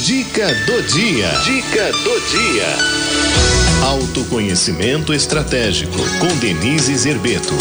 Dica do dia. Dica do dia. Autoconhecimento estratégico com Denise Zerbeto.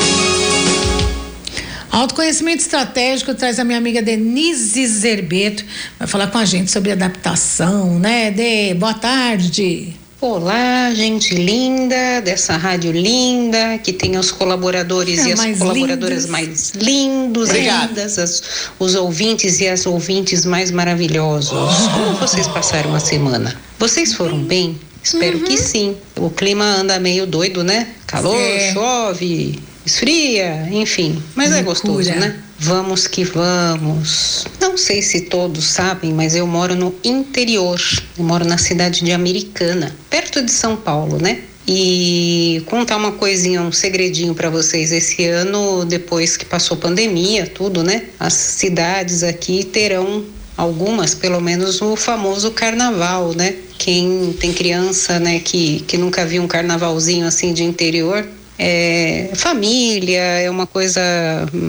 Autoconhecimento estratégico traz a minha amiga Denise Zerbeto, vai falar com a gente sobre adaptação, né? De boa tarde. Olá, gente linda dessa rádio linda, que tem os colaboradores é, e as colaboradoras lindos. mais lindos, lindas, as, os ouvintes e as ouvintes mais maravilhosos. Oh. Como vocês passaram a semana? Vocês foram bem? Espero uhum. que sim. O clima anda meio doido, né? Calor, é. chove, esfria, enfim. Mas é gostoso, né? Vamos que vamos. Não sei se todos sabem, mas eu moro no interior. Eu moro na cidade de Americana, perto de São Paulo, né? E contar uma coisinha, um segredinho para vocês. Esse ano, depois que passou pandemia, tudo, né? As cidades aqui terão algumas, pelo menos o famoso carnaval, né? Quem tem criança, né, que, que nunca viu um carnavalzinho assim de interior, é, família, é uma coisa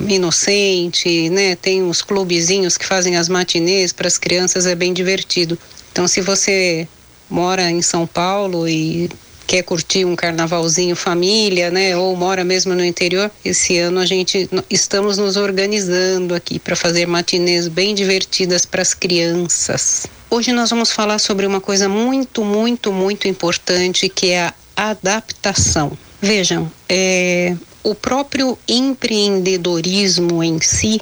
inocente, né? Tem uns clubezinhos que fazem as matinês para as crianças, é bem divertido. Então, se você mora em São Paulo e quer curtir um carnavalzinho família, né, ou mora mesmo no interior, esse ano a gente estamos nos organizando aqui para fazer matinês bem divertidas para as crianças. Hoje nós vamos falar sobre uma coisa muito, muito, muito importante que é a adaptação. Vejam, é, o próprio empreendedorismo em si,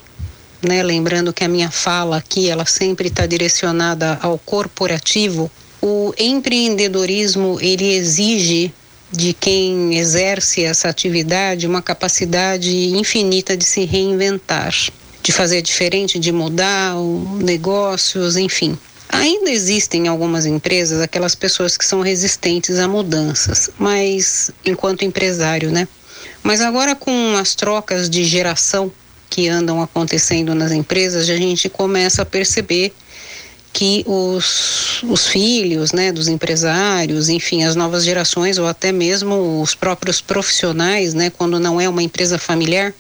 né, lembrando que a minha fala aqui ela sempre está direcionada ao corporativo, o empreendedorismo ele exige de quem exerce essa atividade uma capacidade infinita de se reinventar, de fazer diferente, de mudar negócios, enfim. Ainda existem em algumas empresas aquelas pessoas que são resistentes a mudanças, mas enquanto empresário, né? Mas agora com as trocas de geração que andam acontecendo nas empresas, a gente começa a perceber que os, os filhos né, dos empresários, enfim, as novas gerações ou até mesmo os próprios profissionais, né, quando não é uma empresa familiar,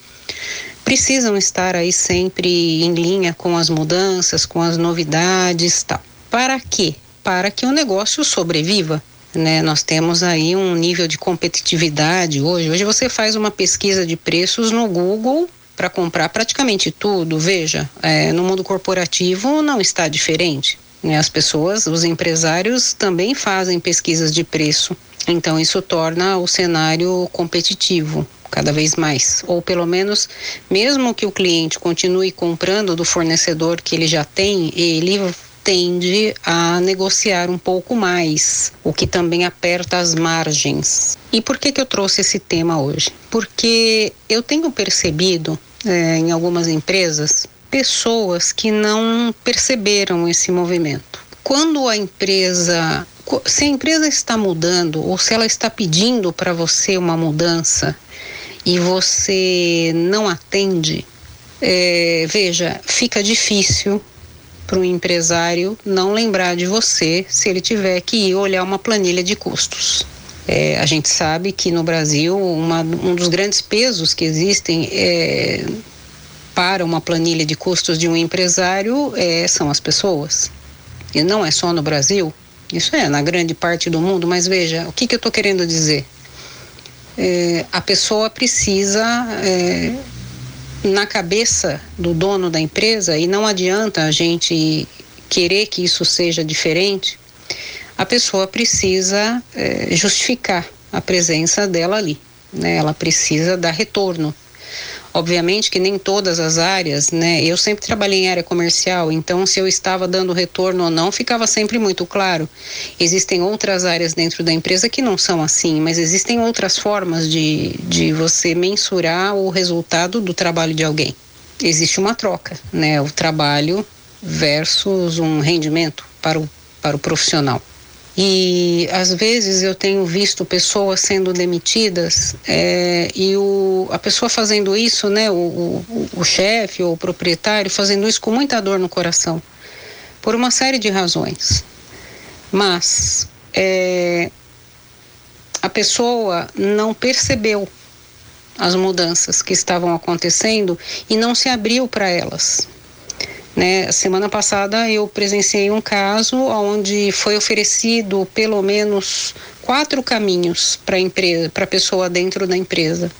precisam estar aí sempre em linha com as mudanças, com as novidades, tal. Para quê? Para que o negócio sobreviva. Né, nós temos aí um nível de competitividade hoje. Hoje você faz uma pesquisa de preços no Google para comprar praticamente tudo. Veja, é, no mundo corporativo não está diferente. Né? As pessoas, os empresários também fazem pesquisas de preço. Então isso torna o cenário competitivo cada vez mais, ou pelo menos, mesmo que o cliente continue comprando do fornecedor que ele já tem, ele tende a negociar um pouco mais, o que também aperta as margens. E por que, que eu trouxe esse tema hoje? Porque eu tenho percebido é, em algumas empresas pessoas que não perceberam esse movimento. Quando a empresa, se a empresa está mudando ou se ela está pedindo para você uma mudança e você não atende, é, veja, fica difícil para o empresário não lembrar de você se ele tiver que ir olhar uma planilha de custos. É, a gente sabe que no Brasil uma, um dos grandes pesos que existem é, para uma planilha de custos de um empresário é, são as pessoas. E não é só no Brasil, isso é na grande parte do mundo, mas veja, o que, que eu estou querendo dizer? É, a pessoa precisa é, na cabeça do dono da empresa e não adianta a gente querer que isso seja diferente, a pessoa precisa é, justificar a presença dela ali. Né? Ela precisa dar retorno. Obviamente que nem todas as áreas, né? Eu sempre trabalhei em área comercial, então se eu estava dando retorno ou não, ficava sempre muito claro. Existem outras áreas dentro da empresa que não são assim, mas existem outras formas de, de você mensurar o resultado do trabalho de alguém. Existe uma troca, né? O trabalho versus um rendimento para o, para o profissional. E às vezes eu tenho visto pessoas sendo demitidas é, e o, a pessoa fazendo isso, né, o, o, o chefe ou o proprietário fazendo isso com muita dor no coração, por uma série de razões. Mas é, a pessoa não percebeu as mudanças que estavam acontecendo e não se abriu para elas. Né? Semana passada eu presenciei um caso onde foi oferecido pelo menos quatro caminhos para empresa, para pessoa dentro da empresa.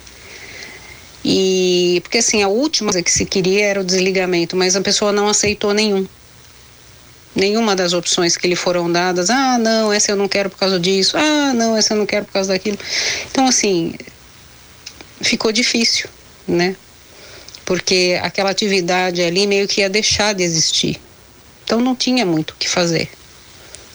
E porque assim a última que se queria era o desligamento, mas a pessoa não aceitou nenhum. Nenhuma das opções que lhe foram dadas. Ah, não, essa eu não quero por causa disso. Ah, não, essa eu não quero por causa daquilo. Então assim, ficou difícil, né? Porque aquela atividade ali meio que ia deixar de existir. Então não tinha muito o que fazer.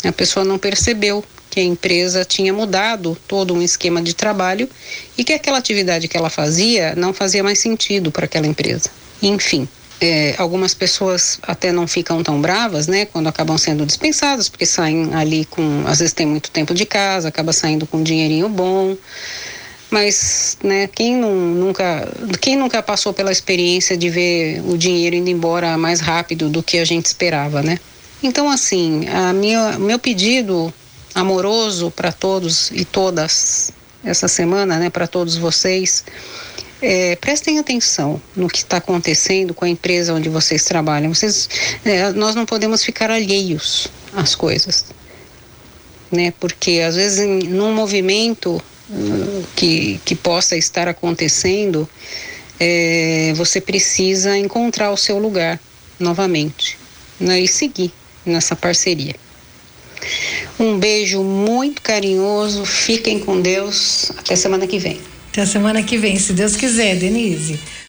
A pessoa não percebeu que a empresa tinha mudado todo um esquema de trabalho e que aquela atividade que ela fazia não fazia mais sentido para aquela empresa. Enfim, é, algumas pessoas até não ficam tão bravas, né, quando acabam sendo dispensadas, porque saem ali com, às vezes tem muito tempo de casa, acaba saindo com um dinheirinho bom. Mas, né, quem não, nunca, quem nunca passou pela experiência de ver o dinheiro indo embora mais rápido do que a gente esperava, né? Então, assim, a minha, meu pedido amoroso para todos e todas essa semana, né, para todos vocês, é, prestem atenção no que está acontecendo com a empresa onde vocês trabalham. Vocês, é, nós não podemos ficar alheios às coisas, né? Porque às vezes em, num movimento que, que possa estar acontecendo, é, você precisa encontrar o seu lugar novamente né, e seguir nessa parceria. Um beijo muito carinhoso, fiquem com Deus, até semana que vem. Até semana que vem, se Deus quiser, Denise.